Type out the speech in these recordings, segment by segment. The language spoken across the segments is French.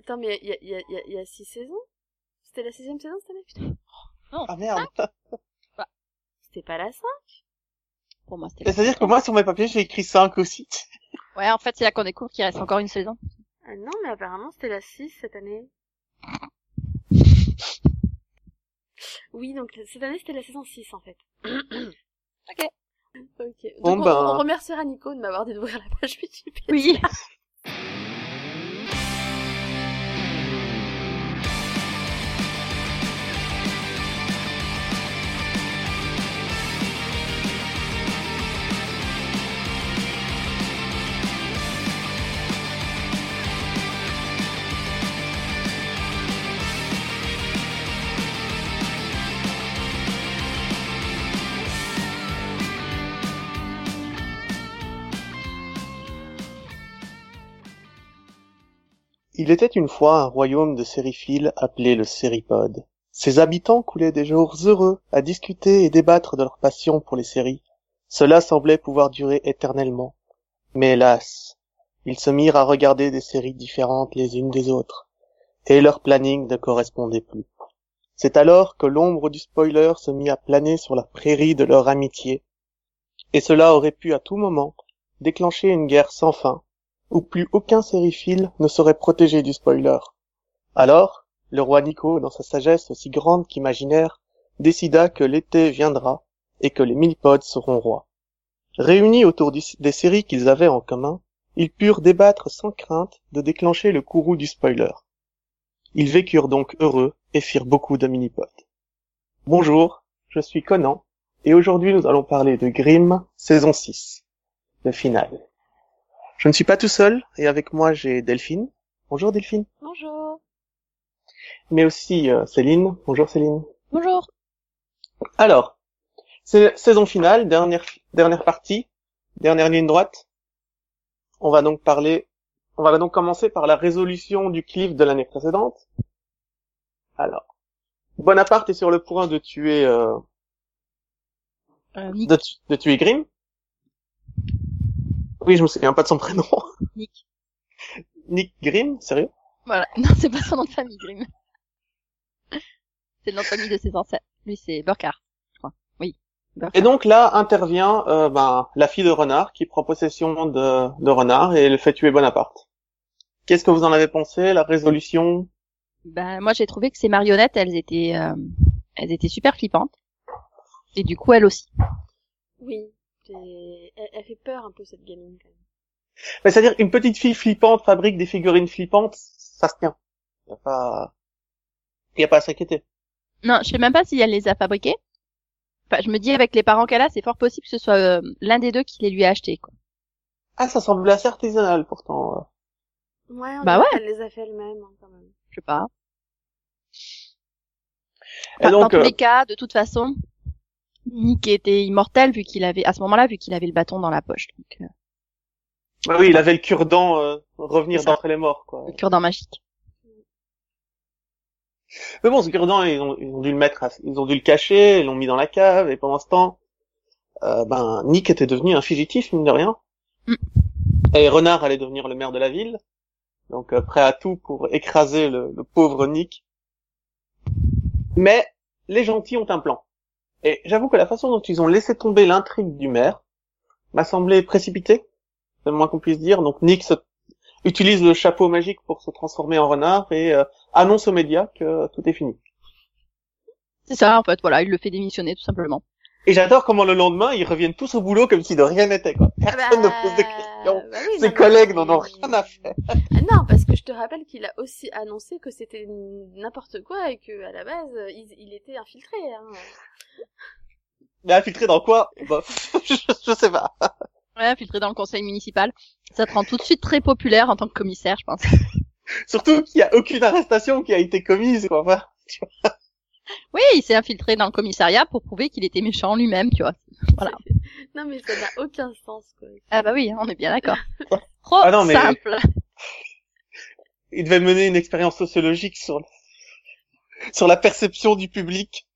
Attends, mais il y a, y, a, y, a, y a six saisons? C'était la sixième saison cette année, putain? Ah merde. C'était pas la 5 Pour moi, c'était. C'est-à-dire que moi, sur mes papiers, j'ai écrit 5 aussi. Ouais, en fait, c'est là qu'on découvre qu'il reste encore une saison. Ah non, mais apparemment c'était la 6 cette année. Oui, donc cette année c'était la saison 6 en fait. Ok. Ok. Donc Bon, on, ben. on remerciera Nico de m'avoir dit d'ouvrir la page Wikipédia. Oui. Il était une fois un royaume de sériphiles appelé le Séripode. Ses habitants coulaient des jours heureux à discuter et débattre de leur passion pour les séries. Cela semblait pouvoir durer éternellement. Mais hélas, ils se mirent à regarder des séries différentes les unes des autres, et leur planning ne correspondait plus. C'est alors que l'ombre du spoiler se mit à planer sur la prairie de leur amitié, et cela aurait pu à tout moment déclencher une guerre sans fin, où plus aucun sériephile ne serait protégé du spoiler. Alors, le roi Nico, dans sa sagesse aussi grande qu'imaginaire, décida que l'été viendra et que les millipodes seront rois. Réunis autour des séries qu'ils avaient en commun, ils purent débattre sans crainte de déclencher le courroux du spoiler. Ils vécurent donc heureux et firent beaucoup de minipodes. Bonjour, je suis Conan, et aujourd'hui nous allons parler de Grimm, saison 6, le final. Je ne suis pas tout seul, et avec moi j'ai Delphine. Bonjour Delphine. Bonjour. Mais aussi euh, Céline. Bonjour Céline. Bonjour. Alors, c'est saison finale, dernière dernière partie, dernière ligne droite. On va donc parler, on va donc commencer par la résolution du cliff de l'année précédente. Alors, Bonaparte est sur le point de tuer euh, Euh, de, tu- de tuer Grimm. Oui, je me souviens pas de son prénom. Nick. Nick Grimm, sérieux? Voilà. Non, c'est pas son nom de famille, Grimm. C'est le nom de famille de ses ancêtres. Lui, c'est Burkhardt, je crois. Oui. Et donc là intervient euh, ben, la fille de Renard qui prend possession de, de Renard et le fait tuer Bonaparte. Qu'est-ce que vous en avez pensé La résolution? Ben, moi, j'ai trouvé que ces marionnettes, elles étaient, euh, elles étaient super flippantes. Et du coup, elle aussi. Oui. C'est- Elle, elle fait peur un peu cette gamine quand même. Ben, C'est-à-dire une petite fille flippante fabrique des figurines flippantes, ça se tient. Y a pas, y a pas à s'inquiéter. Non, je sais même pas si elle les a fabriquées. Enfin, je me dis avec les parents qu'elle a, c'est fort possible que ce soit euh, l'un des deux qui les lui a achetés, quoi. Ah, ça semble assez artisanal pourtant. euh. Ouais, on Bah ouais. qu'elle les a fait elle-même hein, quand même. Je sais pas. Et donc, dans tous euh, les cas, de toute façon, Nick était immortel vu qu'il avait, à ce moment-là, vu qu'il avait le bâton dans la poche. Donc, euh, bah oui, il avait le cure-dent euh, revenir d'entre les morts, quoi. le cure-dent magique. Mais bon, ce cure-dent, ils ont, ils ont dû le mettre, à- ils ont dû le cacher, ils l'ont mis dans la cave, et pendant ce temps, euh, ben, Nick était devenu un fugitif, mine de rien. Mm. Et Renard allait devenir le maire de la ville. Donc, euh, prêt à tout pour écraser le, le pauvre Nick. Mais, les gentils ont un plan. Et j'avoue que la façon dont ils ont laissé tomber l'intrigue du maire m'a semblé précipitée. C'est le moins qu'on puisse dire. Donc, Nick se- utilise le chapeau magique pour se transformer en renard et euh, annonce aux médias que tout est fini. C'est ça, en fait, voilà, il le fait démissionner, tout simplement. Et j'adore comment le lendemain, ils reviennent tous au boulot comme si de rien n'était, quoi. Personne ne pose de questions. bah oui, non, Ses mais- collègues n'en ont rien à faire. Ah non, parce que je te rappelle qu'il a aussi annoncé que c'était n'importe quoi et que à la base il, il était infiltré. Hein. Mais infiltré dans quoi? Bah, je, je sais pas. Ouais, infiltré dans le conseil municipal. Ça te rend tout de suite très populaire en tant que commissaire, je pense. Surtout qu'il y a aucune arrestation qui a été commise, quoi. Enfin, Oui, il s'est infiltré dans le commissariat pour prouver qu'il était méchant lui-même, tu vois. Voilà. Non mais ça n'a aucun sens quoi. Ah bah oui, on est bien d'accord. Trop Ah non, mais- simple. il devait mener une expérience sociologique sur sur la perception du public.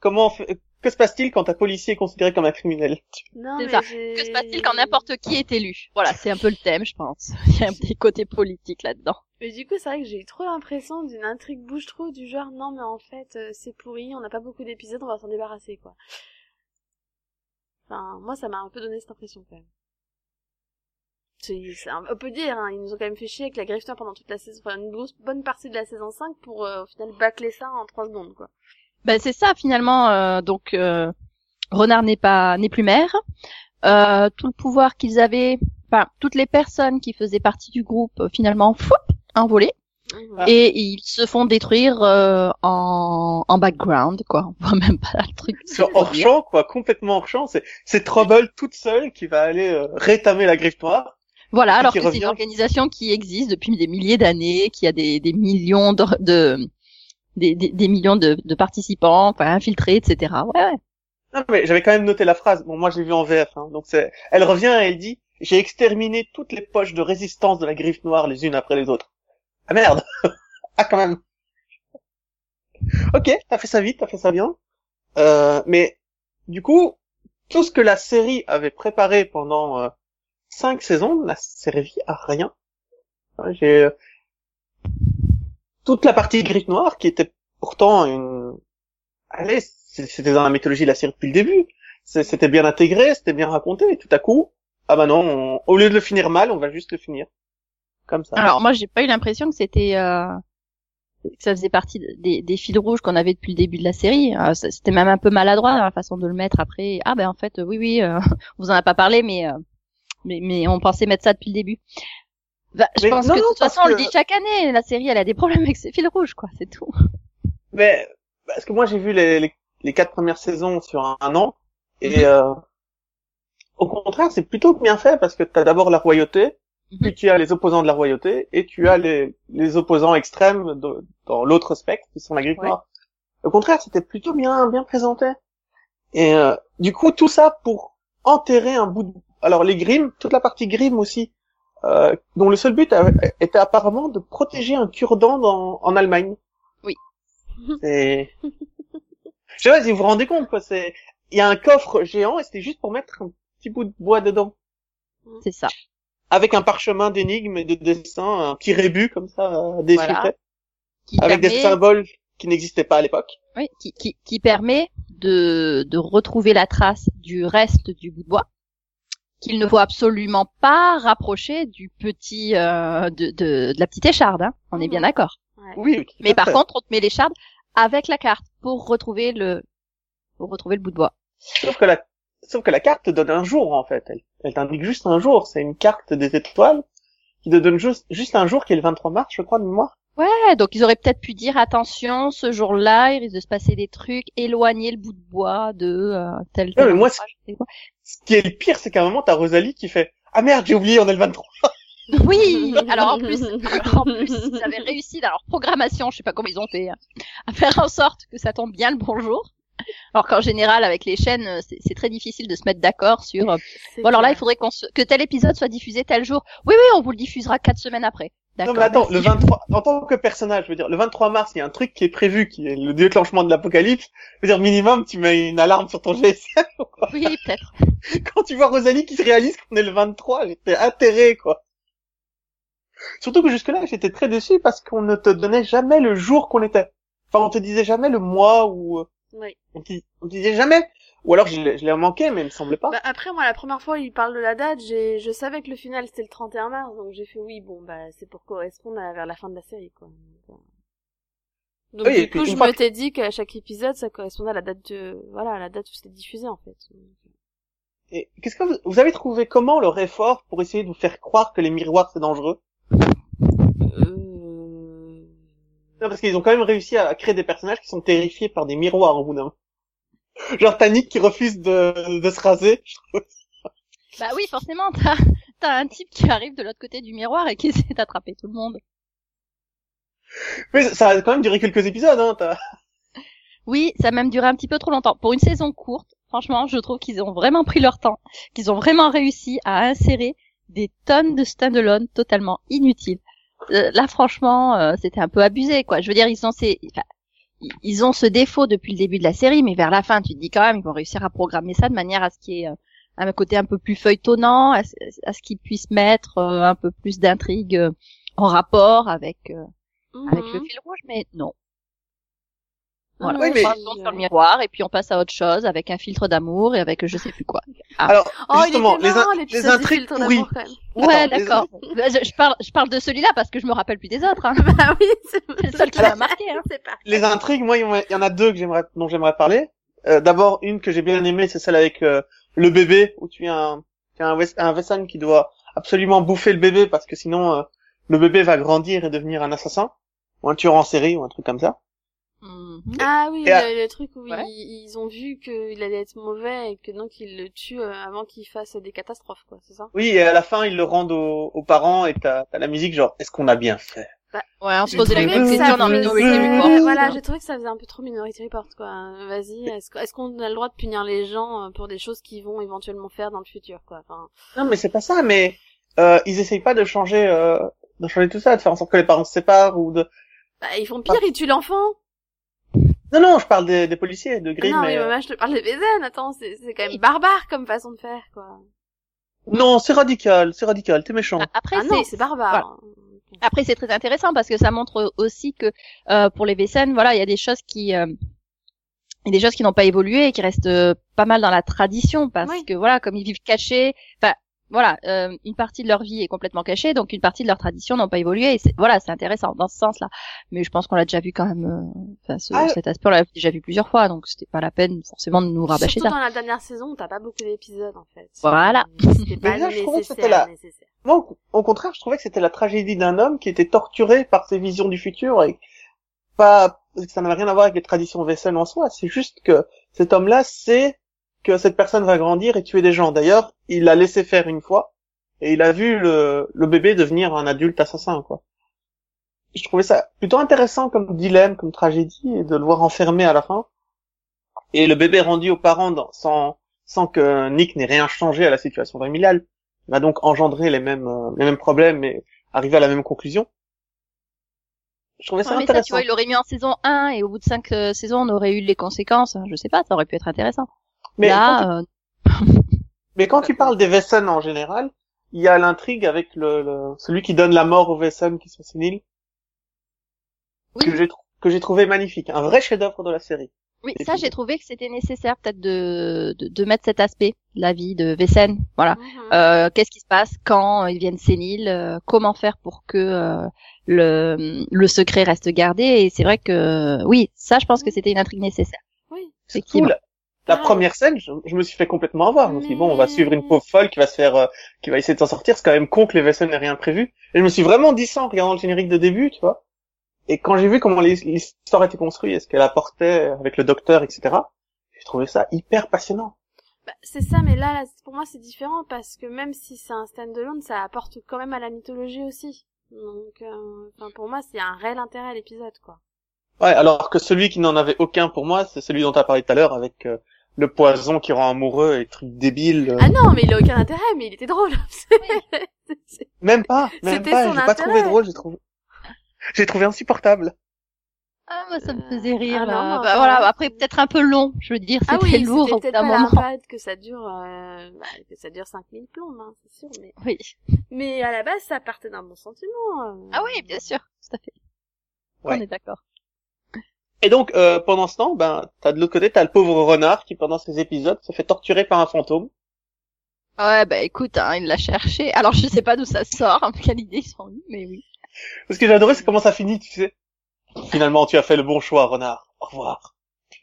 Comment on fait- que se passe-t-il quand un policier est considéré comme un criminel? Non, C'est mais ça. Que se passe-t-il quand n'importe qui est élu? Voilà, c'est un peu le thème, je pense. Il y a un petit côté politique là-dedans. Mais du coup, c'est vrai que j'ai eu trop l'impression d'une intrigue bouche-trou du genre, non, mais en fait, euh, c'est pourri, on n'a pas beaucoup d'épisodes, on va s'en débarrasser, quoi. Enfin, moi, ça m'a un peu donné cette impression, quand même. C'est, c'est un- on peut dire, hein, ils nous ont quand même fait chier avec la Grifter pendant toute la saison, enfin, une grosse, bonne partie de la saison 5 pour, euh, au final, bâcler ça en 3 secondes, quoi. Ben c'est ça finalement. euh, donc euh, Renard n'est pas n'est plus maire. Euh, tout le pouvoir qu'ils avaient, enfin toutes les personnes qui faisaient partie du groupe euh, finalement foup, envolées. Ah. et ils se font détruire euh, en en background quoi. On voit même pas le truc. hors champ, quoi, complètement hors champ. C'est, c'est Trouble toute seule qui va aller euh, rétamer la griffe noire. Voilà, alors que c'est une organisation qui existe depuis des milliers d'années, qui a des, des millions de, de des, des, des millions de, de participants, enfin infiltrés, etc. Ouais, ouais. Non, mais j'avais quand même noté la phrase. Bon, moi, j'ai vu en VF, hein. Donc c'est, elle revient et elle dit, j'ai exterminé toutes les poches de résistance de la griffe noire les unes après les autres. Ah merde! ah, quand même. Ok, t'as fait ça vite, t'as fait ça bien. Euh, mais, du coup, tout ce que la série avait préparé pendant euh, cinq saisons n'a servi à rien. J'ai euh, toute la partie griffe noire qui était pourtant une, allez, c'était dans la mythologie de la série depuis le début. C'était bien intégré, c'était bien raconté, et tout à coup, ah bah non, on- au lieu de le finir mal, on va juste le finir. Comme ça. Alors moi j'ai pas eu l'impression que c'était euh, que ça faisait partie de- des, fils rouges qu'on avait depuis le début de la série. Euh, c'était même un peu maladroit la façon de le mettre après. Ah ben en fait euh, oui oui, euh, on vous en a pas parlé mais mais mais on pensait mettre ça depuis le début. Bah, je Mais pense non, que de toute façon on le dit chaque année. La série elle a des problèmes avec ses fils rouges quoi, c'est tout. Mais, parce que moi j'ai vu les, les, les quatre premières saisons sur un, un an, et Mhm. euh, au contraire, c'est plutôt bien fait, parce que t'as d'abord la royauté, Mhm. puis tu as les opposants de la royauté, et tu as les, les opposants extrêmes de- dans l'autre spectre, qui sont la griffe Ouais. Au contraire, c'était plutôt bien bien présenté. Et euh, du coup, tout ça pour enterrer un bout de... Alors les Grimm, toute la partie Grimm aussi, euh, dont le seul but a- était apparemment de protéger un cure-dent dans- en Allemagne. Oui. C'est... Je sais pas si vous vous rendez compte, quoi, c'est... Il y a un coffre géant et c'était juste pour mettre un petit bout de bois dedans. C'est ça. Avec un parchemin d'énigmes et de dessins, un petit rébut comme ça, euh, déchiffré. Voilà. Qui Avec des permet- symboles qui n'existaient pas à l'époque. Oui, qui, qui, qui permet de, de retrouver la trace du reste du bout de bois qu'il ne faut absolument pas rapprocher du petit euh, de, de, de la petite écharde. Hein. On est bien d'accord. Ouais. Oui, Mais par fait. contre, on te met l'écharde avec la carte pour retrouver le pour retrouver le bout de bois. Sauf que la, sauf que la carte te donne un jour, en fait. Elle, elle t'indique juste un jour. C'est une carte des étoiles qui te donne juste, juste un jour qui est le 23 mars, je crois, de mémoire. Ouais, donc ils auraient peut-être pu dire attention, ce jour-là, il risque de se passer des trucs, éloigner le bout de bois de euh, tel tel mais moi, endroit, je sais quoi. Ce qui est le pire, c'est qu'à un moment, t'as Rosalie qui fait, ah merde, j'ai oublié, on est le 23. Oui, alors en plus, alors en plus, ils avaient réussi dans leur programmation, je sais pas comment ils ont fait, hein, à faire en sorte que ça tombe bien le bonjour. Alors qu'en général, avec les chaînes, euh, c'est très difficile de se mettre d'accord sur. euh, Bon, alors là, il faudrait qu'on se... que tel épisode soit diffusé tel jour. Oui, oui, on vous le diffusera quatre semaines après. Non, mais attends, le 23, en tant que personnage, je veux dire, le 23 mars, il y a un truc qui est prévu, qui est le déclenchement de l'apocalypse. Je veux dire, minimum, tu mets une alarme sur ton GSM. Oui, peut-être. Quand tu vois Rosalie qui se réalise qu'on est le 23, j'étais atterré, quoi. Surtout que jusque-là, j'étais très déçu parce qu'on ne te donnait jamais le jour qu'on était. Enfin, on te disait jamais le mois ou, euh, Oui. on te, on te disait jamais. Ou alors, je l'ai manqué, mais il me semblait pas. Bah, après, moi, la première fois où il parle de la date, j'ai, je savais que le final c'était le 31 mars, donc j'ai fait oui, bon, bah, c'est pour correspondre à- vers la fin de la série, quoi. Donc, Oui, du coup, je que- m'étais dit qu'à chaque épisode, ça correspondait à la date de, voilà, à la date où c'était diffusé, en fait. Et qu'est-ce que vous, vous avez trouvé comment leur effort pour essayer de vous faire croire que les miroirs c'est dangereux? Euh... Non, parce qu'ils ont quand même réussi à créer des personnages qui sont terrifiés par des miroirs au bout d'un moment. Genre t'as Nick qui refuse de, de se raser. Bah oui, forcément, t'as t'as un type qui arrive de l'autre côté du miroir et qui essaie d'attraper tout le monde. Mais ça a quand même duré quelques épisodes, hein. t'as- Oui, ça a même duré un petit peu trop longtemps. Pour une saison courte, franchement, je trouve qu'ils ont vraiment pris leur temps, qu'ils ont vraiment réussi à insérer des tonnes de stand-alone totalement inutiles. Euh, là, franchement, euh, c'était un peu abusé, quoi. Je veux dire, ils sont, c'est, enfin, ils- ont ce défaut depuis le début de la série, mais vers la fin, tu te dis quand même, ils vont réussir à programmer ça de manière à ce qu'il y ait euh, un côté un peu plus feuilletonnant, à, ce- qu'ils puissent mettre euh, un peu plus d'intrigue euh, en rapport avec avec le Mhm. fil rouge, mais non. Voilà, Oui, on mais- passe sur le miroir et puis on passe à autre chose avec un filtre d'amour et avec je sais plus quoi. Ah. Alors, Oh, il justement, les, in- marrant, les l'épisode du intrigues filtre pourries. d'amour, quand même. Ouais, les- d'accord. Bah, Je, je parle, je parle de celui-là parce que je me rappelle plus des autres. Hein. bah oui, c'est le seul qui m'a marqué. Hein. C'est pas. Les intrigues, moi, il y en a- deux que j'aimerais, dont j'aimerais parler. Euh, D'abord, une que j'ai bien aimée, c'est celle avec euh, le bébé, où tu as un, tu as un, Wes- un Wesson qui doit absolument bouffer le bébé parce que sinon euh, le bébé va grandir et devenir un assassin, ou un tueur en série, ou un truc comme ça. Mhm. Ah oui, à- le, truc où Ouais. ils, ils ont vu qu'il allait être mauvais et que donc ils le tuent euh, avant qu'il fasse des catastrophes, quoi, c'est ça? Oui, et à la fin, ils le rendent aux, aux parents et t'as as la musique genre, est-ce qu'on a bien fait? Ouais, on se J'ai posait la trouvé même que question ça dans Minority Report. Voilà, j'ai trouvé que ça faisait un peu trop Minority Report, quoi. Vas-y, est-ce est-ce qu'on a le droit de punir les gens euh, pour des choses qu'ils vont éventuellement faire dans le futur, quoi Enfin, Non, mais c'est pas ça, mais euh, ils essayent pas de changer, euh, de changer tout ça, de faire en sorte que les parents se séparent ou de... bah, ils font pire, ils tuent l'enfant. Non, non, je parle des, des policiers, de Grimm, non, mais... mais euh, moi, je te parle des Vézen, attends, c'est c'est quand même barbare comme façon de faire, quoi. Non, c'est radical, c'est radical, t'es méchant. Ah, Après, Ah non, c'est barbare. Après, c'est très intéressant parce que ça montre aussi que euh, pour les Vécènes, voilà, il y a des choses qui, euh, il y a des choses qui n'ont pas évolué et qui restent euh, pas mal dans la tradition parce Oui. que voilà, comme ils vivent cachés, enfin voilà, euh, une partie de leur vie est complètement cachée, donc une partie de leur tradition n'ont pas évolué et c'est voilà, c'est intéressant dans ce sens-là. Mais je pense qu'on l'a déjà vu quand même, euh, enfin ce- Ah. cet aspect on l'a déjà vu plusieurs fois, donc c'était pas la peine forcément de nous rabâcher Surtout ça. dans la dernière saison, t'as pas beaucoup d'épisodes, en fait. Voilà. C'était pas Mais là, je trouvais que c'était nécessaire, la- nécessaire. Moi, au- au contraire, je trouvais que c'était la tragédie d'un homme qui était torturé par ses visions du futur et pas, ça n'avait rien à voir avec les traditions vaisselles en soi. C'est juste que cet homme-là sait que cette personne va grandir et tuer des gens. D'ailleurs, il l'a laissé faire une fois et il a vu le, le bébé devenir un adulte assassin, quoi. Je trouvais ça plutôt intéressant comme dilemme, comme tragédie et de le voir enfermé à la fin. Et le bébé rendu aux parents dans- sans, sans que Nick n'ait rien changé à la situation familiale va donc engendrer les mêmes euh, les mêmes problèmes et arriver à la même conclusion. Je trouvais ça Ouais, mais ça, tu vois, il l'aurait mis en saison 1 et au bout de 5 euh, saisons, on aurait eu les conséquences. Je sais pas, ça aurait pu être intéressant. mais, quand Là, tu, euh, mais quand tu parles des Wesson en général, il y a l'intrigue avec le, le- celui qui donne la mort aux Wesson qui sont séniles Oui. que j'ai trou- que j'ai trouvé magnifique, un vrai chef-d'œuvre de la série. Oui, Et ça, puis- j'ai trouvé que c'était nécessaire peut-être de, de, de mettre cet aspect, la vie de Vessen. Voilà. Mhm. Euh, Qu'est-ce qui se passe quand ils viennent séniles euh, Comment faire pour que euh, le, le secret reste gardé? Et c'est vrai que oui, ça, je pense que c'était une intrigue nécessaire. Oui. Surtout Effectivement. La, Ah. première scène, je, je me suis fait complètement avoir. Je me suis dit, bon, on va suivre une pauvre folle qui va se faire, euh, qui va essayer de s'en sortir. C'est quand même con que les Wesson n'aient rien prévu. Et je me suis vraiment dit ça en regardant le générique de début, tu vois. Et quand j'ai vu comment l'histoire était construite et ce qu'elle apportait avec le docteur, etc., j'ai trouvé ça hyper passionnant. Bah, c'est ça, mais là, là, pour moi, c'est différent parce que même si c'est un stand-alone, ça apporte quand même à la mythologie aussi. Donc, euh, pour moi, c'est un réel intérêt à l'épisode, quoi. Ouais, alors que celui qui n'en avait aucun pour moi, c'est celui dont tu as parlé tout à l'heure avec euh, le poison qui rend amoureux et trucs débiles. euh. Ah non, mais il a aucun intérêt, mais il était drôle. Même pas, même C'était pas, j'ai pas trouvé drôle, j'ai trouvé. J'ai trouvé insupportable. Ah, moi, ça me faisait rire Ah là. non, non, Bah, voilà. Après, peut-être un peu long. Je veux dire, c'était ah oui, lourd c'était peut-être moment. que ça dure, euh, bah, que ça dure 5000 plombes, hein, c'est sûr, mais, Oui. mais à la base, ça partait d'un bon sentiment. euh. Ah oui, bien sûr, tout à fait. Ouais. On est d'accord. Et donc, euh, pendant ce temps, ben, t'as de l'autre côté, t'as le pauvre renard qui, pendant ces épisodes, se fait torturer par un fantôme. Ouais, bah écoute, hein, il l'a cherché. Alors, je sais pas d'où ça sort, hein, quelle idée ils sont eus, mais oui. Ce que j'ai adoré, c'est comment ça finit, tu sais. Finalement, tu as fait le bon choix, renard. Au revoir.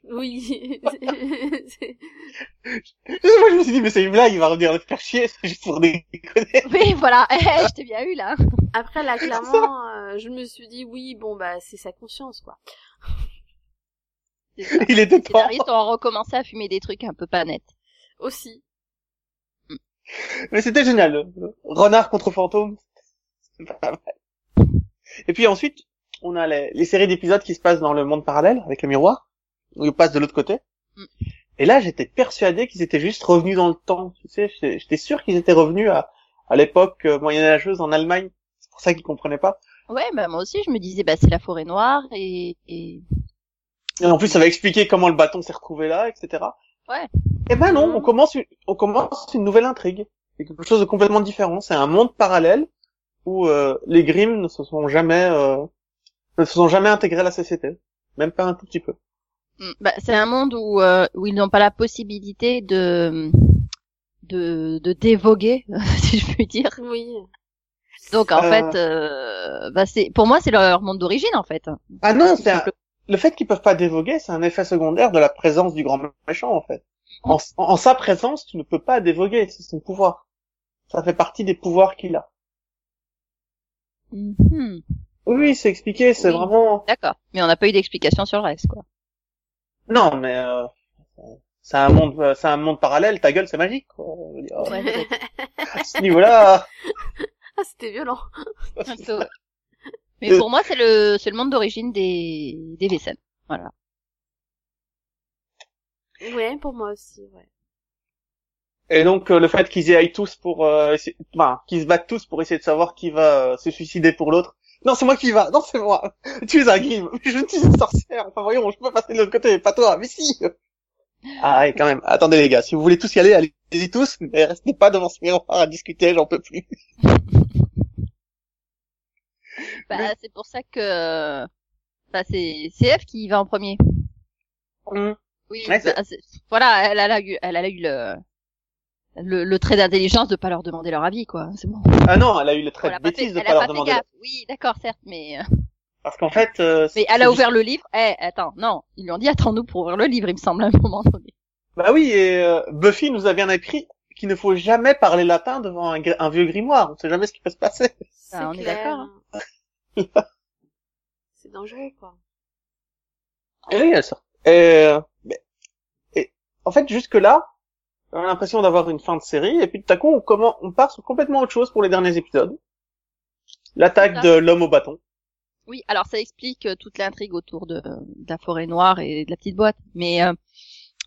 Oui. C'est- Moi, je me suis dit, mais c'est une blague, il va revenir le faire chier, c'est juste pour déconner. Oui, voilà, eh, je t'ai bien eu là. Après, là, clairement, euh, je me suis dit, oui, bon, bah, c'est sa conscience, quoi. Il était Les temps. scénaristes ont recommencé à fumer des trucs un peu pas nets. Aussi. Mais c'était génial. Renard contre fantôme. C'est pas mal. Et puis ensuite, on a les, les séries d'épisodes qui se passent dans le monde parallèle, avec le miroir, où ils passent de l'autre côté. Mm. Et là, j'étais persuadé qu'ils étaient juste revenus dans le temps. Tu sais, j'étais j'étais sûr qu'ils étaient revenus à, à l'époque euh, moyenâgeuse en Allemagne. C'est pour ça qu'ils comprenaient pas. Ouais, bah moi aussi, je me disais, bah c'est la forêt noire et, et Et en plus, ça va expliquer comment le bâton s'est retrouvé là, etc. Ouais. Et ben non, on commence, une, on commence une nouvelle intrigue. C'est quelque chose de complètement différent. C'est un monde parallèle où euh, les Grimm ne se sont jamais, euh, ne se sont jamais intégrés à la société, même pas un tout petit peu. Mm, Bah, c'est un monde où, euh, où ils n'ont pas la possibilité de de, de dévoguer, si je puis dire. Oui. Donc en Euh. fait, euh, bah, c'est pour moi c'est leur monde d'origine en fait. Ah non, c'est un-. Le fait qu'ils peuvent pas dévoguer, c'est un effet secondaire de la présence du grand méchant en fait. En, sa présence, tu ne peux pas dévoguer, c'est son pouvoir. Ça fait partie des pouvoirs qu'il a. Mhm. Oui, oui, c'est expliqué, c'est Oui. vraiment. D'accord. Mais on n'a pas eu d'explication sur le reste quoi. Non, mais euh, c'est un monde, euh, c'est un monde parallèle. Ta gueule, c'est magique. Quoi. Peut-être. à ce niveau-là. Ah, c'était violent. Mais pour moi c'est le c'est le monde d'origine des des Vécènes. Voilà. Ouais, pour moi aussi, ouais. Et donc euh, le fait qu'ils y aillent tous pour, euh, essayer- enfin, qu'ils se battent tous pour essayer de savoir qui va euh, se suicider pour l'autre. Non, c'est moi qui va. Non, c'est moi. Tu es un Grimm. Je suis une sorcière. Enfin, voyons, je peux passer de l'autre côté, pas toi. Mais si. Ah, ouais, quand même. Attendez les gars, si vous voulez tous y aller, allez-y tous, mais restez pas devant ce miroir à discuter, j'en peux plus. Bah Mais- c'est pour ça que bah, c'est c'est F qui va en premier. Hum. Oui. Ouais, bah, voilà, elle, elle a eu elle a eu le le, le trait d'intelligence de pas leur demander leur avis quoi. C'est bon. Ah non, elle a eu le trait de bêtise de pas leur demander. gaffe. Oui, d'accord, certes, mais euh, Parce qu'en fait, euh, mais elle a juste- ouvert le livre. Eh, attends, non, ils lui ont dit attends-nous pour ouvrir le livre, il me semble à un moment donné. Bah oui, et euh, Buffy nous a bien écrit qu'il ne faut jamais parler latin devant un, vieux grimoire. On sait jamais ce qui peut se passer. C'est Ah, on est d'accord, C'est dangereux, quoi. Et oui, elle sort. Et, euh, mais- et en fait, jusque là, on a l'impression d'avoir une fin de série, et puis tout à coup, on, comment, on part sur complètement autre chose pour les derniers épisodes. L'attaque de l'homme au bâton. Oui, alors ça explique euh, toute l'intrigue autour de, de la forêt noire et de la petite boîte. Mais euh,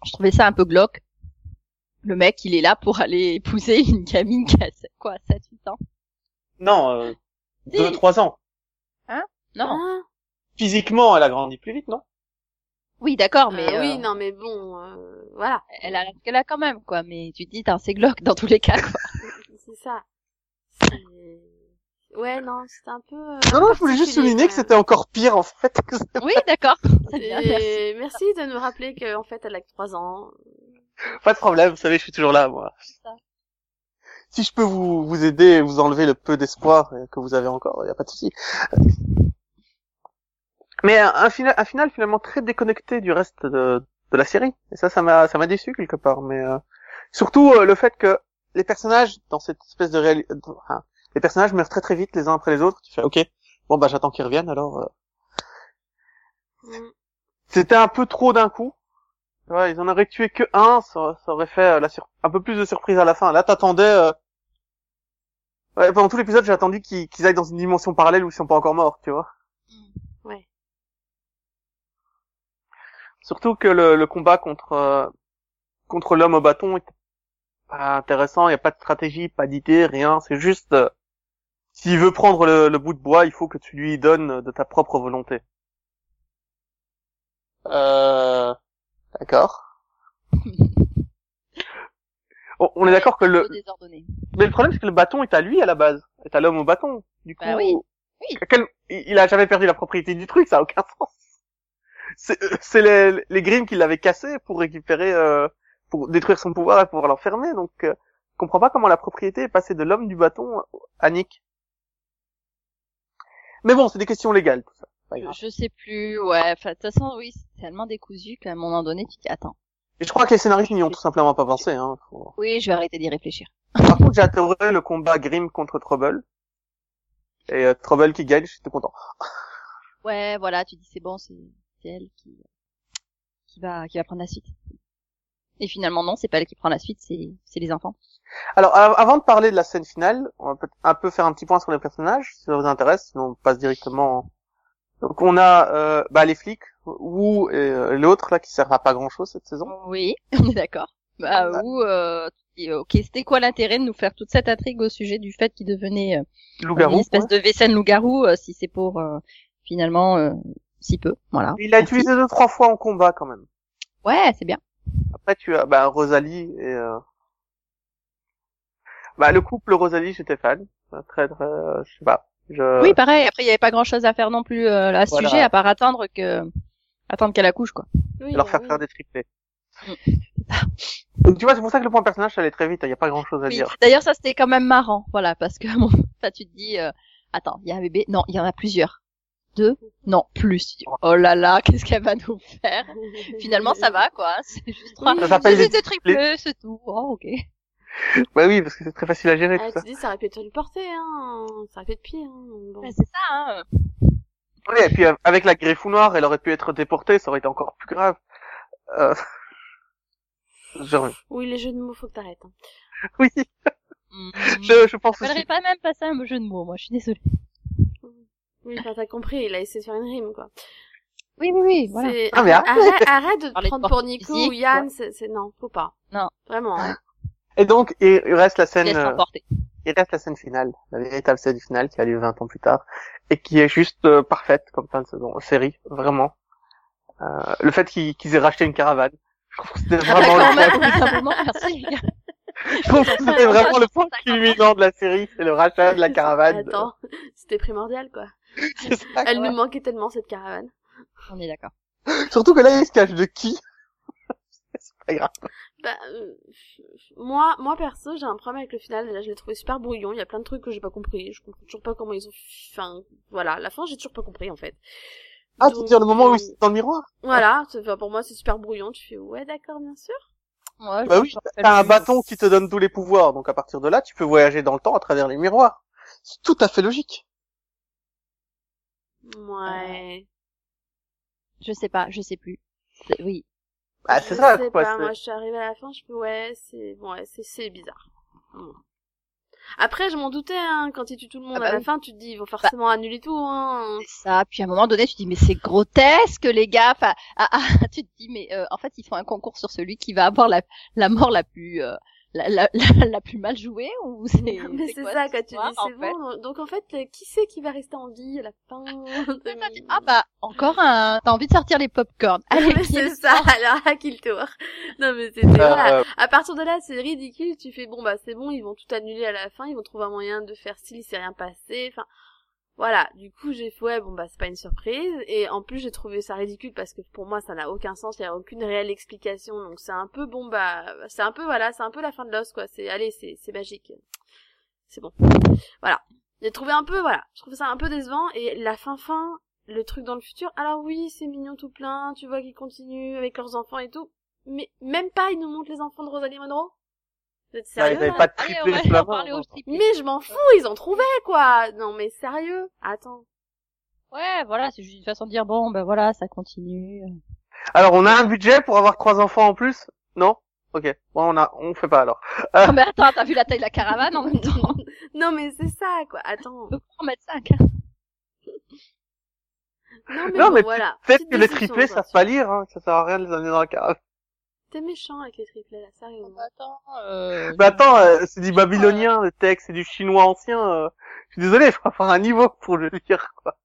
je trouvais ça un peu glauque. Le mec, il est là pour aller épouser une gamine qui a quoi, 7-8 ans Non, euh, Si. deux, trois ans. Non. Ah, Physiquement, elle a grandi plus vite, non? Oui, d'accord, mais ah oui, euh, non, mais bon, euh, voilà. elle a qu'elle a quand même, quoi. Mais tu te dis, putain, c'est glauque dans tous les cas, quoi. C'est ça. Ouais, non, c'était un peu... euh, Non, non, je voulais juste souligner que c'était encore pire, en fait. que Oui, d'accord. Merci. Merci de nous rappeler qu'en fait, elle a que 3 ans. Pas de problème, vous savez, je suis toujours là, moi. Si je peux vous, vous aider vous enlever le peu d'espoir euh, que vous avez encore, y a pas de souci. Mais un, un final, un final finalement très déconnecté du reste de, de la série. Et ça, ça m'a, ça m'a déçu quelque part. Mais euh, surtout euh, le fait que les personnages dans cette espèce de enfin, les personnages meurent très très vite les uns après les autres. Tu fais, ok, bon bah j'attends qu'ils reviennent. Alors, euh, Mm. c'était un peu trop d'un coup. Ouais, ils en auraient tué que un, ça, ça aurait fait euh, la sur- un peu plus de surprise à la fin. Là, t'attendais. Euh... Ouais, pendant tout l'épisode, j'ai attendu qu'ils aillent dans une dimension parallèle où ils sont pas encore morts, tu vois. Ouais. Surtout que le, le combat contre euh, contre l'homme au bâton est pas intéressant. Il y a pas de stratégie, pas d'idée, rien. C'est juste euh, s'il veut prendre le, le bout de bois, il faut que tu lui donnes de ta propre volonté. Euh... D'accord. on, on est d'accord que le, mais le problème c'est que le bâton est à lui à la base, est à l'homme au bâton. Du coup, Bah oui. Oui. quel- il a jamais perdu la propriété du truc, ça a aucun sens. C'est euh, c'est les, les Grimm qui l'avaient cassé pour récupérer, euh, pour détruire son pouvoir et pouvoir l'enfermer. Donc, euh, je comprends pas comment la propriété est passée de l'homme du bâton à Nick. Mais bon, c'est des questions légales tout ça. Pas grave. Je sais plus, ouais. Enfin, de toute façon, oui, c'est tellement décousu qu'à un moment donné, tu dis, attends. Et je crois que les scénaristes n'y ont tout simplement pas pensé. Hein. Faut- Oui, je vais arrêter d'y réfléchir. Par contre, j'ai adoré le combat Grimm contre Trouble. Et euh, Trouble qui gagne, j'étais content. Ouais, voilà, tu dis, c'est bon, c'est elle qui, qui va, qui va prendre la suite. Et finalement, non, c'est pas elle qui prend la suite, c'est, c'est les enfants. Alors, av- avant de parler de la scène finale, on va peut-être un peu faire un petit point sur les personnages, si ça vous intéresse, sinon on passe directement. Donc on a euh, bah, les flics, et euh, l'autre là qui servent à pas grand-chose cette saison. Oui, on est d'accord. Bah, Bah. ou, euh, dis, ok, c'était quoi l'intérêt de nous faire toute cette intrigue au sujet du fait qu'il devenait euh, une espèce quoi. de vaisselle loup-garou, euh, si c'est pour euh, finalement euh, si peu, voilà. Il l'a utilisé deux trois fois en combat quand même. Ouais, c'est bien. Après tu as bah Rosalie et euh... bah le couple Rosalie j'étais fan. Très très euh, je sais pas. Je... Oui, pareil. Après, il y avait pas grand chose à faire non plus euh, à ce Voilà. sujet, à part attendre que attendre qu'elle accouche, quoi. Oui, leur bah faire oui. faire des triplés. Mm. Donc tu vois c'est pour ça que le point personnage ça allait très vite. Il y a pas grand chose à Oui. dire. D'ailleurs, ça c'était quand même marrant, voilà, parce que bon, tu te dis, euh, attends, il y a un bébé, non, il y en a plusieurs, deux, non, plus. Oh là là, qu'est-ce qu'elle va nous faire? Finalement, ça va, quoi. C'est juste trois. Oui. Ça s'appelle les des triplés, c'est tout. Oh, ok. Bah oui parce que c'est très facile à gérer Ah, tout ça. tu dis, ça aurait pu être lui porter, hein. Ça aurait pu être pire, hein. bon. Ouais, c'est ça, hein. Oui et puis euh, avec la griffe noire elle aurait pu être déportée ça aurait été encore plus grave. Euh... Je... Oui, les jeux de mots, faut que t'arrêtes. Hein. Oui Hmm. je, je pense Je pas même passé un jeu de mots, moi, je suis désolée. Oui, enfin, t'as compris, il a essayé de faire une rime, quoi. Oui, oui, oui, voilà. Ah, mais arrête, arrête de te prendre pour Nico physique, ou Yann, c'est, c'est- non, faut pas. Non. Vraiment, hein. Et donc il reste la scène. Euh, il reste la scène finale, la véritable scène finale qui a lieu 20 ans plus tard et qui est juste euh, parfaite comme fin de saison, série, vraiment. Euh, le fait qu'ils aient racheté une caravane, je trouve que c'était Ah, vraiment le point, merci, je trouve que c'était vraiment le point culminant de la série, c'est le rachat de la caravane. Attends, c'était primordial, quoi. Ça, Elle quoi. nous manquait tellement, cette caravane. On est d'accord. Surtout que là, il se cache de qui? Pas grave. Bah, euh, moi, moi perso, j'ai un problème avec le final. Déjà, je l'ai trouvé super brouillon. Il y a plein de trucs que j'ai pas compris. Je comprends toujours pas comment ils ont. Enfin, voilà, la fin, j'ai toujours pas compris en fait. Ah, tu veux dire le moment où euh, il est dans le miroir? Voilà, enfin, pour moi, c'est super brouillon. Tu fais ouais, d'accord, bien sûr. Moi, Bah oui, t'as un bâton qui te donne tous les pouvoirs, donc à partir de là, tu peux voyager dans le temps à travers les miroirs. C'est tout à fait logique. Ouais. Je sais pas, je sais plus. C'est- Oui. Bah, c'est ça, sais quoi. pas, moi, je suis arrivée à la fin. Je fais ouais, c'est bon, ouais, c'est c'est bizarre. Après, je m'en doutais, hein, quand ils tuent tout le monde Ah bah à la oui. fin, tu te dis, ils vont forcément annuler tout, hein. C'est ça. Puis à un moment donné, tu te dis mais c'est grotesque les gars. Enfin, ah, ah, tu te dis mais euh, en fait ils font un concours sur celui qui va avoir la, la mort la plus euh, la, la, la, la plus mal jouée ou c'est Mais c'est ça, quand tu dis, c'est fait? bon. Donc, en fait, euh, qui c'est qui va rester en vie à la fin? Ah bah encore un. T'as envie de sortir les popcorn. Allez, mais qui est c'est ça, alors à qui le tour? Non mais c'était voilà. Euh, À partir de là, c'est ridicule. Tu fais bon bah c'est bon, ils vont tout annuler à la fin, ils vont trouver un moyen de faire style, il s'est rien passé. Enfin voilà. Du coup j'ai fait ouais bon bah c'est pas une surprise. Et en plus j'ai trouvé ça ridicule parce que pour moi ça n'a aucun sens, il y a aucune réelle explication. Donc c'est un peu bon bah c'est un peu voilà, c'est un peu la fin de l'os quoi. C'est allez c'est c'est magique. C'est bon. Voilà. J'ai trouvé un peu voilà, je trouve ça un peu décevant et la fin fin le truc dans le futur, alors oui, c'est mignon tout plein, tu vois qu'ils continuent avec leurs enfants et tout, mais même pas ils nous montrent les enfants de Rosalie Monroe Ils pas de triplé triplé. Mais je m'en fous, ils ont trouvé quoi Non mais sérieux Attends. Ouais, voilà, c'est juste une façon de dire bon, ben voilà, ça continue. Alors, on a un budget pour avoir trois enfants en plus? Non? Ok. Bon, on a, on fait pas alors. Non mais attends, t'as vu la taille de la caravane en même temps? Non mais c'est ça quoi, attends. On peut pas en mettre cinq. hein. Non mais, Non, bon, mais voilà. Peut-être que les triplés savent pas lire, hein, que ça sert à rien de les amener dans la cave. T'es méchant avec les triplés là, sérieusement. Bah, attends, euh... Mais attends, euh, c'est du babylonien, le texte, c'est du chinois ancien. euh, Je suis désolé, il faut avoir un niveau pour le lire, quoi.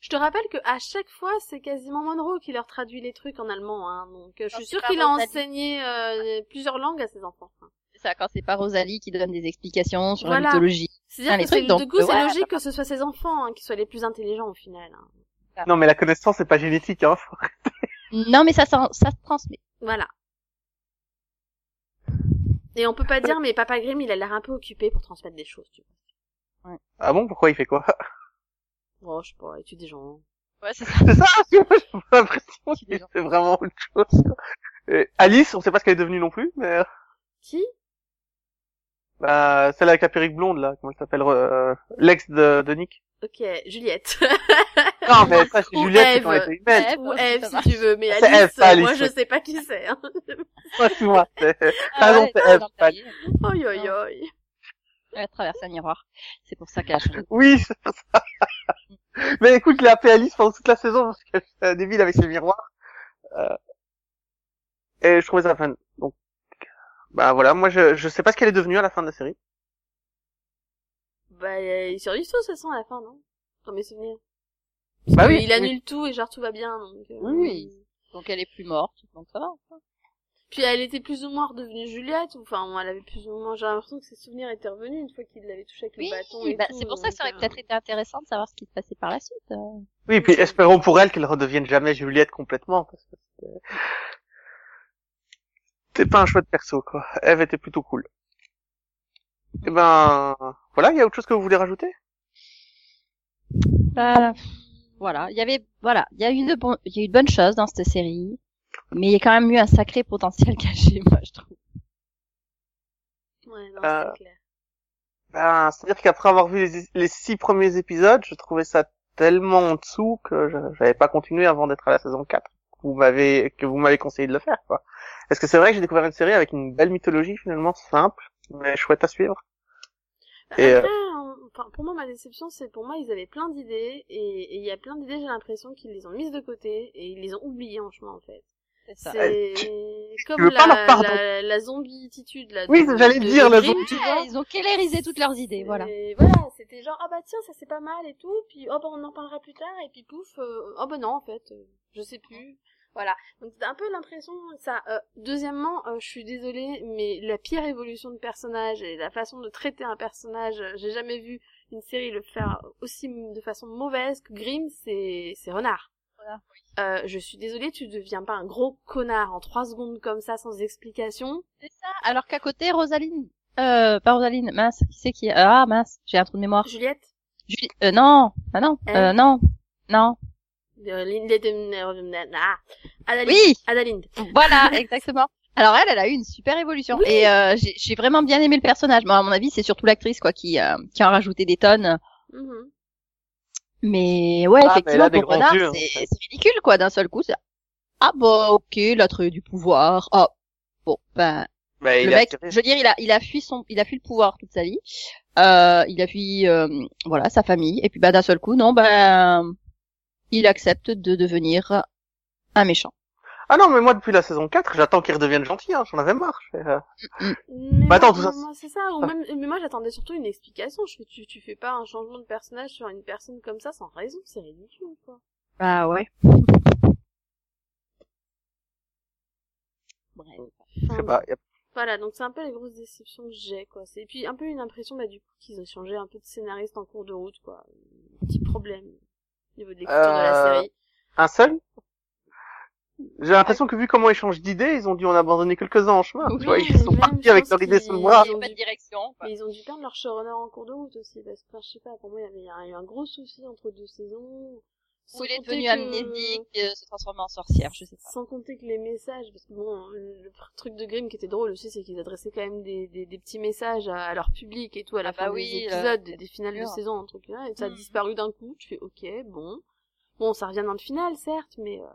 Je te rappelle que à chaque fois, c'est quasiment Monroe qui leur traduit les trucs en allemand, hein. Donc, euh, je suis c'est sûre qu'il a enseigné euh, plusieurs langues à ses enfants. hein. c'est ça, quand c'est pas Rosalie qui donne des explications sur Voilà. la mythologie. C'est-à-dire Ah, que les c'est, trucs, donc, du coup, euh, c'est ouais, logique que ce soit ses enfants hein, qui soient les plus intelligents au final. hein. Non, mais la connaissance, c'est pas génétique, hein. Non, mais ça, ça se transmet. Voilà. Et on peut pas dire, mais Papa Grimm, il a l'air un peu occupé pour transmettre des choses, tu Ah bon, pourquoi il fait quoi? Vois. Oh, je sais pas, étude des gens. Ouais, c'est ça. C'est ça, parce que moi, j'ai pas l'impression Qui qu'il fait vraiment autre chose. Alice, on sait pas ce qu'elle est devenue non plus, mais euh, Qui? Bah, celle avec la perruque blonde là, comment elle s'appelle, euh, l'ex de, de Nick. Ok, Juliette. Non, mais ça, c'est Juliette, c'est quand elle était humaine. Ou Eve, si tu veux, mais Alice, Alice, moi, je sais pas qui c'est. Hein. Ouais, c'est moi, c'est- Ah ouais, c'est le pas- cahier. Oi, oi, oi. Elle a traversé un miroir. C'est pour ça qu'elle a changé. Oui, c'est pour ça. mais écoute, je l'ai appelée Alice pendant toute la saison parce qu'elle fait des villes avec ses miroirs. Euh, Et je trouvais ça fun. Donc, bah voilà, moi je, je sais pas ce qu'elle est devenue à la fin de la série. Bah, euh, ils survivent tous, de toute façon, à la fin, non? Dans mes souvenirs. Bah oui, Il annule tout et genre tout va bien. Donc, euh, Oui. Donc elle est plus morte, donc ça va. Puis elle était plus ou moins redevenue Juliette. ou- Enfin, elle avait plus ou moins. J'ai l'impression que ses souvenirs étaient revenus une fois qu'il l'avait touché avec Oui, le bâton. et bah, tout, c'est pour ça que ça aurait donc, peut-être été intéressant de savoir ce qui se passait par la suite. euh. Oui, puis espérons pour elle qu'elle redevienne jamais Juliette complètement, parce que c'était... C'était pas un chouette perso, quoi. Eve était plutôt cool. Eh ben, voilà, il y a autre chose que vous voulez rajouter? Bah, voilà, il y avait, voilà, il y a eu de bon, il y a eu de bonnes choses dans cette série, mais il y a quand même eu un sacré potentiel caché, moi je trouve. Ouais, non, Euh, c'est clair. Ben, c'est-à-dire qu'après avoir vu les, les six premiers épisodes, je trouvais ça tellement en dessous que je- j'avais pas continué avant d'être à la saison 4. Vous m'avez, que vous m'avez conseillé de le faire, quoi. Est-ce que c'est vrai que j'ai découvert une série avec une belle mythologie, finalement, simple, mais chouette à suivre? et, Après, hein, enfin, pour moi, ma déception, c'est pour moi, ils avaient plein d'idées et il y a plein d'idées, j'ai l'impression qu'ils les ont mises de côté et ils les ont oubliées en chemin, en fait. C'est ça. C'est tu comme la, la, la zombie-titude, là. Oui, j'allais dire, la zombie-. Ouais, ils ont kélérisé toutes leurs idées, voilà. Et voilà, c'était genre, ah bah tiens, ça c'est pas mal et tout, puis oh bah on en parlera plus tard, et puis pouf, euh, oh bah non, en fait, euh, je sais plus. Voilà. Donc t'as un peu l'impression, ça. Euh, deuxièmement, euh, je suis désolée, mais la pire évolution de personnage et la façon de traiter un personnage, euh, j'ai jamais vu une série le faire aussi de façon mauvaise que Grimm, c'est c'est Renard. Voilà. Euh, je suis désolée, tu deviens pas un gros connard en trois secondes comme ça sans explication. C'est ça. Alors qu'à côté, Rosaline, euh, pas Rosaline, mince, qui c'est qui, ah mince, j'ai un trou de mémoire. Juliette, Julie, euh, non, ah non, euh, non, non. Euh, Linde de... Ah, Adaline. Oui, Adaline. voilà, exactement. Alors elle, elle a eu une super évolution Oui. et euh, j'ai j'ai vraiment bien aimé le personnage. Bon, à mon avis, c'est surtout l'actrice quoi qui euh, qui en a rajouté des tonnes. Mhm. Mais ouais, Ah, mais effectivement, a des pour Renard, yeux, en c'est fait. c'est ridicule quoi. D'un seul coup, c'est ah bah ok, l'attrait du pouvoir. Ah bon, ben Ben, le il a mec, je veux dire, il a, il a fui son, il a fui le pouvoir toute sa vie. Euh, il a fui, euh, voilà, sa famille. Et puis, bah, d'un seul coup, non, bah, il accepte de devenir un méchant. Ah non, mais moi, depuis la saison 4, j'attends qu'il redevienne gentil, hein, j'en avais marre. je fais, euh, Mais Bah, attends, tout ça, c'est ça. Ou Ah. même, mais moi, j'attendais surtout une explication. Je fais, tu, tu fais pas un changement de personnage sur une personne comme ça sans raison. C'est ridicule, quoi. Bah ouais. Bref. je sais Enfin, pas, y a- Voilà, donc c'est un peu les grosses déceptions que j'ai, quoi. C'est et puis un peu une impression, bah, du coup, qu'ils ont changé un peu de scénariste en cours de route, quoi. Un petit problème au niveau de l'écriture de la Euh, série. un seul? J'ai l'impression que vu comment ils changent d'idée, ils ont dû en abandonner quelques-uns en chemin. Oui, tu vois, ils sont partis avec leur idée sous le bras. Il y a pas de direction. quoi. Mais ils ont dû perdre leur showrunner en cours de route aussi, parce que, enfin, je sais pas, pour moi, il y avait il y a eu un gros souci entre deux saisons. Sans Où il est compter devenu que- amnésique, euh, se transformer en sorcière, je sais pas. Sans compter que les messages, parce que bon, le truc de Grimm qui était drôle aussi, c'est qu'ils adressaient quand même des, des, des petits messages à, à leur public et tout à la Ah fin bah oui, des euh, épisodes, des, des finales de saison, un truc là, et ça a Mhm. disparu d'un coup. Tu fais ok, bon, bon, ça revient dans le final, certes, mais euh...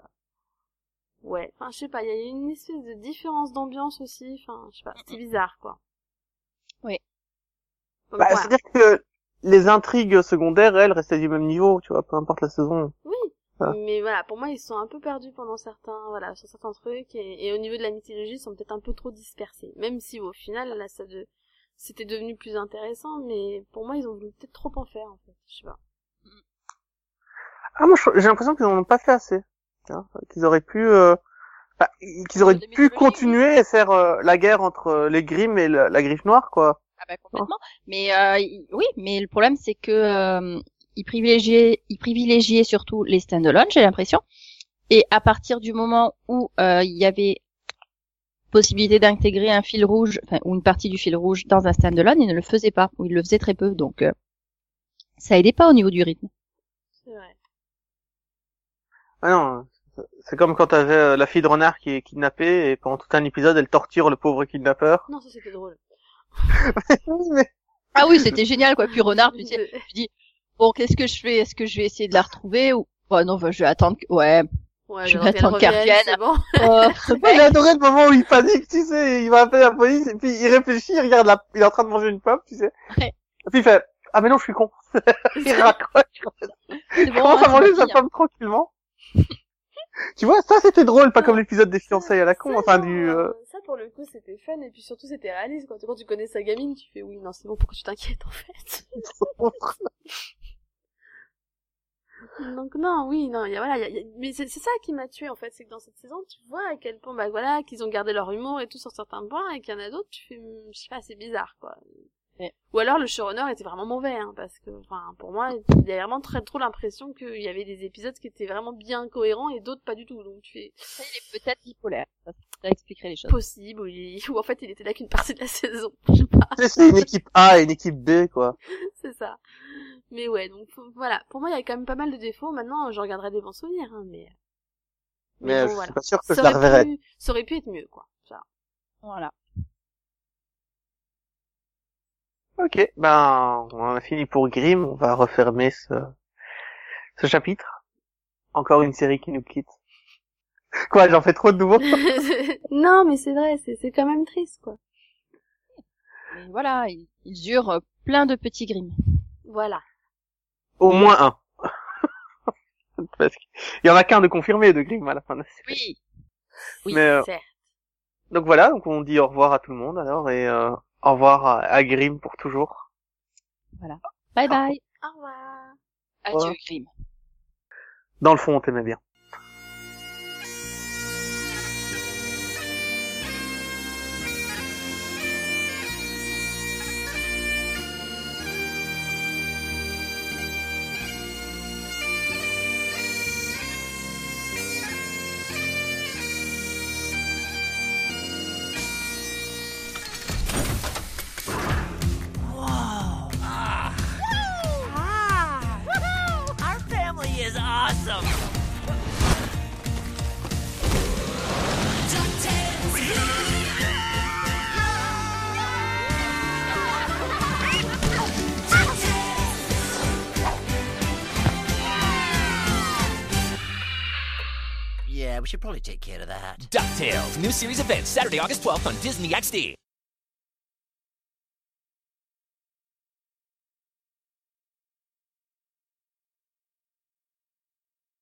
ouais, enfin, je sais pas, il y a une espèce de différence d'ambiance aussi, enfin, je sais pas, c'était bizarre quoi. Oui. Bah, voilà. c'est-à-dire que les intrigues secondaires, elles, restaient du même niveau, tu vois, peu importe la saison. Mais voilà, pour moi, ils se sont un peu perdus pendant certains, voilà, sur certains trucs, et, et au niveau de la mythologie, ils sont peut-être un peu trop dispersés. Même si au final, là, ça de, c'était devenu plus intéressant, mais pour moi, ils ont voulu peut-être trop en faire, en fait. Je sais pas. Ah, moi, j'ai l'impression qu'ils n'en ont pas fait assez. Qu'ils auraient pu, euh, enfin, qu'ils auraient pu mythologie, continuer et faire euh, la guerre entre euh, les Grimm et la, la Griffe Noire, quoi. Ah bah complètement. Mais euh, oui, mais le problème c'est que euh, ils privilégiaient, ils privilégiaient surtout les stand-alone, j'ai l'impression. Et à partir du moment où euh, il y avait possibilité d'intégrer un fil rouge, enfin ou une partie du fil rouge dans un stand-alone, ils ne le faisaient pas, ou ils le faisaient très peu. Donc euh, ça aidait pas au niveau du rythme. C'est vrai. Ah non, c'est- comme quand t'avais euh, la fille de renard qui est kidnappée et pendant tout un épisode, elle torture le pauvre kidnappeur. Non, ça c'était drôle. Mais Ah oui, c'était génial quoi. Puis Renard, tu sais, De- bon qu'est-ce que je fais? Est-ce que je vais essayer de la retrouver ou oh, non, bah, je vais attendre. Que... Ouais. Ouais, Je vais attendre qu'elle revienne, bon. Oh, Moi, j'ai adoré le moment où il panique, tu sais, il va appeler la police, et puis il réfléchit, il regarde la, il est en train de manger une pomme, tu sais. Ouais. Et puis il fait, ah mais non, je suis con. il raccroche, il bon, commence hein, à manger sa hein. pomme tranquillement. tu vois, ça c'était drôle, pas comme l'épisode des fiançailles à la con, Ça, enfin non, du, euh, Ça, pour le coup, c'était fun, et puis surtout, c'était réaliste. Quand, quand tu connais sa gamine, tu fais, oui, non, c'est bon, pourquoi tu t'inquiètes, en fait? Donc non, oui, non, y a, voilà, y a- y a- mais c'est c'est ça qui m'a tué en fait, c'est que dans cette saison, tu vois à quel point, bah voilà, qu'ils ont gardé leur humour et tout sur certains points, et qu'il y en a d'autres, tu fais, hum, je sais pas, c'est bizarre, quoi. Ouais. Ou alors le showrunner était vraiment mauvais, hein, parce que, enfin, pour moi, il y a vraiment très trop l'impression qu'il y avait des épisodes qui étaient vraiment bien cohérents et d'autres pas du tout, donc tu fais Ça, il est peut-être bipolaire. Ça, ça expliquerait les choses. possible, ou, il- ou en fait il était là qu'une partie de la saison, je sais pas. C'est- C'est une équipe A et une équipe B, quoi. c'est ça. Mais ouais, donc voilà. Pour moi, il y a quand même pas mal de défauts. Maintenant, je regarderai des bons souvenirs, hein, mais. Mais, euh, bon, je voilà. suis pas sûr que Ça je la aurait reverrai. pu- Ça aurait pu être mieux, quoi. Ça. Voilà. Ok, ben, on a fini pour Grimm, on va refermer ce, ce chapitre. Encore une série qui nous quitte. Quoi, j'en fais trop de nouveaux non, mais c'est vrai, c'est c'est quand même triste, quoi. Mais voilà, ils, ils eurent plein de petits grimes. Voilà. Au moins un. Parce qu'il y en a qu'un de confirmé de Grimm à la fin de la série. Oui. Oui, Mais, euh, certes. Donc voilà, donc on dit au revoir à tout le monde alors et euh, au revoir à, à Grimm pour toujours. Bye bye. Au revoir. Adieu. Grimm. Dans le fond, on t'aimait bien. New series event Saturday, August 12th on Disney XD.